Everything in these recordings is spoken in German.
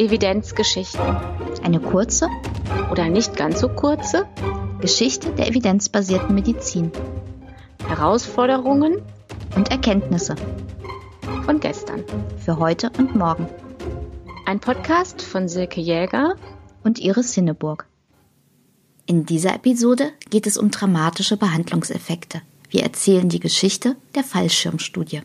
Evidenzgeschichten. Eine kurze oder nicht ganz so kurze Geschichte der evidenzbasierten Medizin. Herausforderungen und Erkenntnisse von gestern. Für heute und morgen. Ein Podcast von Silke Jäger und Iris Sinneburg. In dieser Episode geht es um dramatische Behandlungseffekte. Wir erzählen die Geschichte der Fallschirmstudie.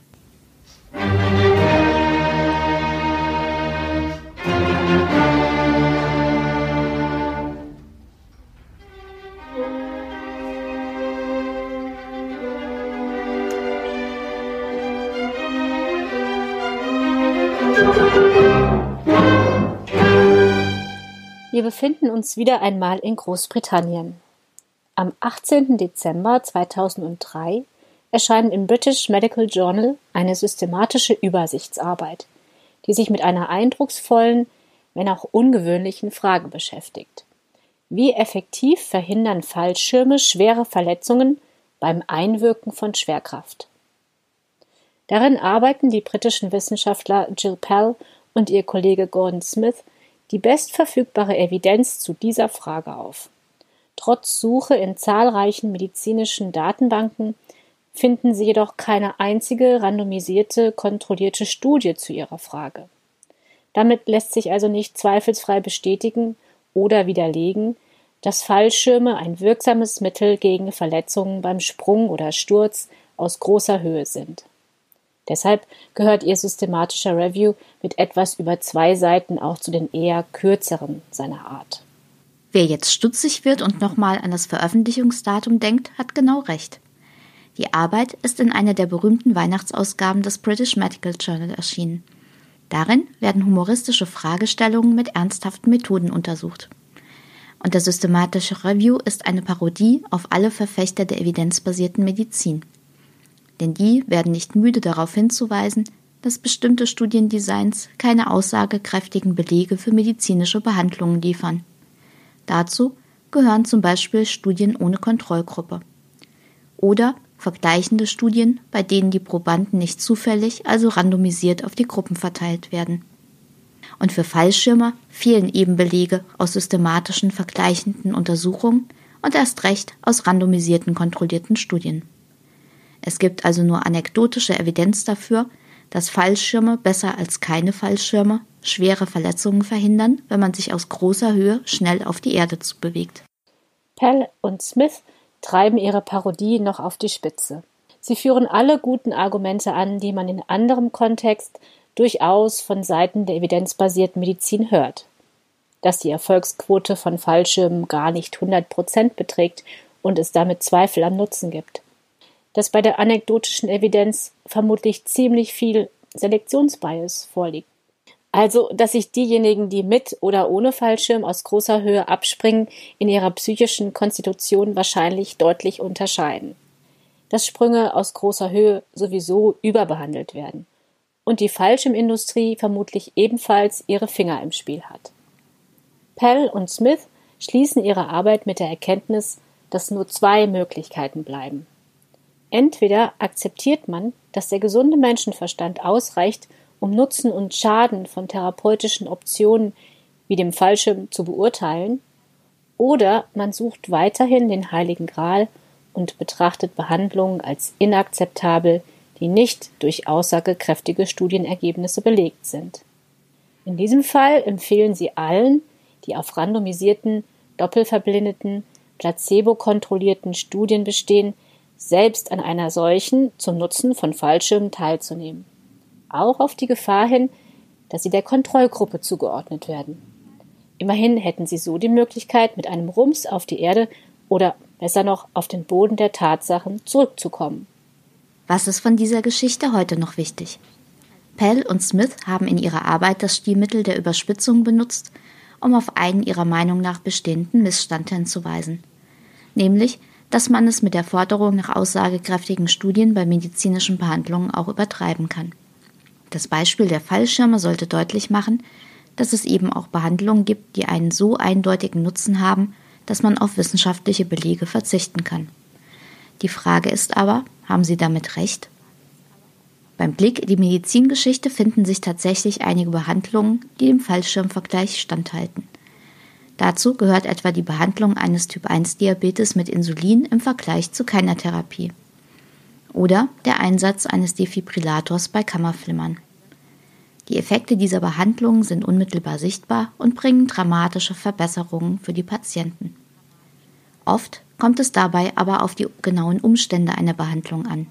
Wir befinden uns wieder einmal in Großbritannien. Am 18. Dezember 2003 erscheint im British Medical Journal eine systematische Übersichtsarbeit, die sich mit einer eindrucksvollen, wenn auch ungewöhnlichen Frage beschäftigt. Wie effektiv verhindern Fallschirme schwere Verletzungen beim Einwirken von Schwerkraft? Darin arbeiten die britischen Wissenschaftler Jill Pell und ihr Kollege Gordon Smith die bestverfügbare Evidenz zu dieser Frage auf. Trotz Suche in zahlreichen medizinischen Datenbanken finden sie jedoch keine einzige randomisierte, kontrollierte Studie zu ihrer Frage. Damit lässt sich also nicht zweifelsfrei bestätigen oder widerlegen, dass Fallschirme ein wirksames Mittel gegen Verletzungen beim Sprung oder Sturz aus großer Höhe sind. Deshalb gehört ihr systematischer Review mit etwas über zwei Seiten auch zu den eher kürzeren seiner Art. Wer jetzt stutzig wird und nochmal an das Veröffentlichungsdatum denkt, hat genau recht. Die Arbeit ist in einer der berühmten Weihnachtsausgaben des British Medical Journal erschienen. Darin werden humoristische Fragestellungen mit ernsthaften Methoden untersucht. Und der systematische Review ist eine Parodie auf alle Verfechter der evidenzbasierten Medizin denn die werden nicht müde darauf hinzuweisen, dass bestimmte Studiendesigns keine aussagekräftigen Belege für medizinische Behandlungen liefern. Dazu gehören zum Beispiel Studien ohne Kontrollgruppe oder vergleichende Studien, bei denen die Probanden nicht zufällig, also randomisiert auf die Gruppen verteilt werden. Und für Fallschirmer fehlen eben Belege aus systematischen vergleichenden Untersuchungen und erst recht aus randomisierten kontrollierten Studien. Es gibt also nur anekdotische Evidenz dafür, dass Fallschirme besser als keine Fallschirme schwere Verletzungen verhindern, wenn man sich aus großer Höhe schnell auf die Erde zubewegt. Pell und Smith treiben ihre Parodie noch auf die Spitze. Sie führen alle guten Argumente an, die man in anderem Kontext durchaus von Seiten der evidenzbasierten Medizin hört. Dass die Erfolgsquote von Fallschirmen gar nicht 100 Prozent beträgt und es damit Zweifel am Nutzen gibt dass bei der anekdotischen Evidenz vermutlich ziemlich viel Selektionsbias vorliegt. Also, dass sich diejenigen, die mit oder ohne Fallschirm aus großer Höhe abspringen, in ihrer psychischen Konstitution wahrscheinlich deutlich unterscheiden. Dass Sprünge aus großer Höhe sowieso überbehandelt werden und die Fallschirmindustrie vermutlich ebenfalls ihre Finger im Spiel hat. Pell und Smith schließen ihre Arbeit mit der Erkenntnis, dass nur zwei Möglichkeiten bleiben. Entweder akzeptiert man, dass der gesunde Menschenverstand ausreicht, um Nutzen und Schaden von therapeutischen Optionen wie dem Fallschirm zu beurteilen, oder man sucht weiterhin den heiligen Gral und betrachtet Behandlungen als inakzeptabel, die nicht durch aussagekräftige Studienergebnisse belegt sind. In diesem Fall empfehlen sie allen, die auf randomisierten, doppelverblindeten, placebo-kontrollierten Studien bestehen, selbst an einer solchen zum Nutzen von Fallschirmen teilzunehmen. Auch auf die Gefahr hin, dass sie der Kontrollgruppe zugeordnet werden. Immerhin hätten sie so die Möglichkeit, mit einem Rums auf die Erde oder besser noch auf den Boden der Tatsachen zurückzukommen. Was ist von dieser Geschichte heute noch wichtig? Pell und Smith haben in ihrer Arbeit das Stilmittel der Überspitzung benutzt, um auf einen ihrer Meinung nach bestehenden Missstand hinzuweisen. Nämlich, dass man es mit der Forderung nach aussagekräftigen Studien bei medizinischen Behandlungen auch übertreiben kann. Das Beispiel der Fallschirme sollte deutlich machen, dass es eben auch Behandlungen gibt, die einen so eindeutigen Nutzen haben, dass man auf wissenschaftliche Belege verzichten kann. Die Frage ist aber, haben Sie damit recht? Beim Blick in die Medizingeschichte finden sich tatsächlich einige Behandlungen, die dem Fallschirmvergleich standhalten. Dazu gehört etwa die Behandlung eines Typ-1-Diabetes mit Insulin im Vergleich zu keiner Therapie. Oder der Einsatz eines Defibrillators bei Kammerflimmern. Die Effekte dieser Behandlungen sind unmittelbar sichtbar und bringen dramatische Verbesserungen für die Patienten. Oft kommt es dabei aber auf die genauen Umstände einer Behandlung an.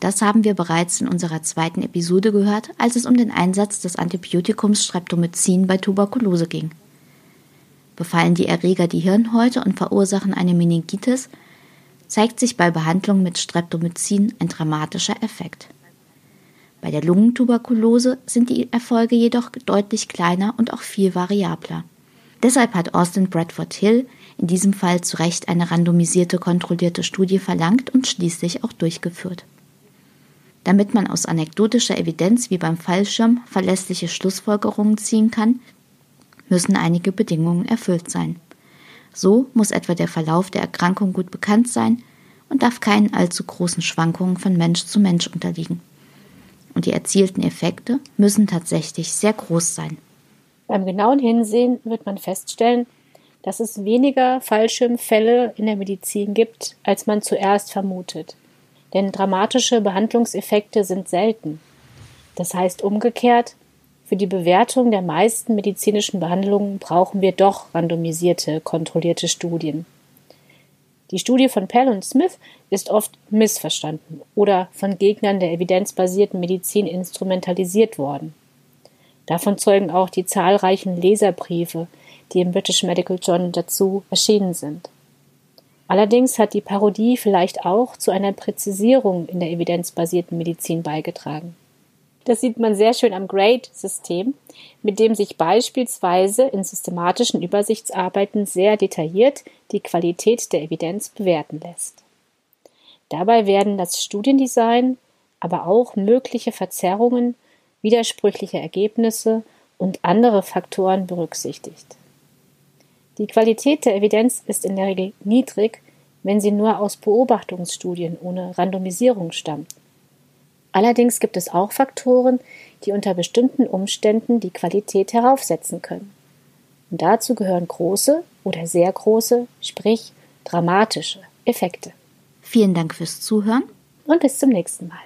Das haben wir bereits in unserer zweiten Episode gehört, als es um den Einsatz des Antibiotikums Streptomycin bei Tuberkulose ging. Befallen die Erreger die Hirnhäute und verursachen eine Meningitis, zeigt sich bei Behandlung mit Streptomycin ein dramatischer Effekt. Bei der Lungentuberkulose sind die Erfolge jedoch deutlich kleiner und auch viel variabler. Deshalb hat Austin Bradford Hill in diesem Fall zu Recht eine randomisierte kontrollierte Studie verlangt und schließlich auch durchgeführt. Damit man aus anekdotischer Evidenz wie beim Fallschirm verlässliche Schlussfolgerungen ziehen kann, müssen einige Bedingungen erfüllt sein. So muss etwa der Verlauf der Erkrankung gut bekannt sein und darf keinen allzu großen Schwankungen von Mensch zu Mensch unterliegen. Und die erzielten Effekte müssen tatsächlich sehr groß sein. Beim genauen Hinsehen wird man feststellen, dass es weniger Fallschirmfälle in der Medizin gibt, als man zuerst vermutet. Denn dramatische Behandlungseffekte sind selten. Das heißt umgekehrt, für die Bewertung der meisten medizinischen Behandlungen brauchen wir doch randomisierte, kontrollierte Studien. Die Studie von Pell und Smith ist oft missverstanden oder von Gegnern der evidenzbasierten Medizin instrumentalisiert worden. Davon zeugen auch die zahlreichen Leserbriefe, die im British Medical Journal dazu erschienen sind. Allerdings hat die Parodie vielleicht auch zu einer Präzisierung in der evidenzbasierten Medizin beigetragen. Das sieht man sehr schön am Grade-System, mit dem sich beispielsweise in systematischen Übersichtsarbeiten sehr detailliert die Qualität der Evidenz bewerten lässt. Dabei werden das Studiendesign, aber auch mögliche Verzerrungen, widersprüchliche Ergebnisse und andere Faktoren berücksichtigt. Die Qualität der Evidenz ist in der Regel niedrig, wenn sie nur aus Beobachtungsstudien ohne Randomisierung stammt. Allerdings gibt es auch Faktoren, die unter bestimmten Umständen die Qualität heraufsetzen können. Und dazu gehören große oder sehr große, sprich dramatische Effekte. Vielen Dank fürs Zuhören und bis zum nächsten Mal.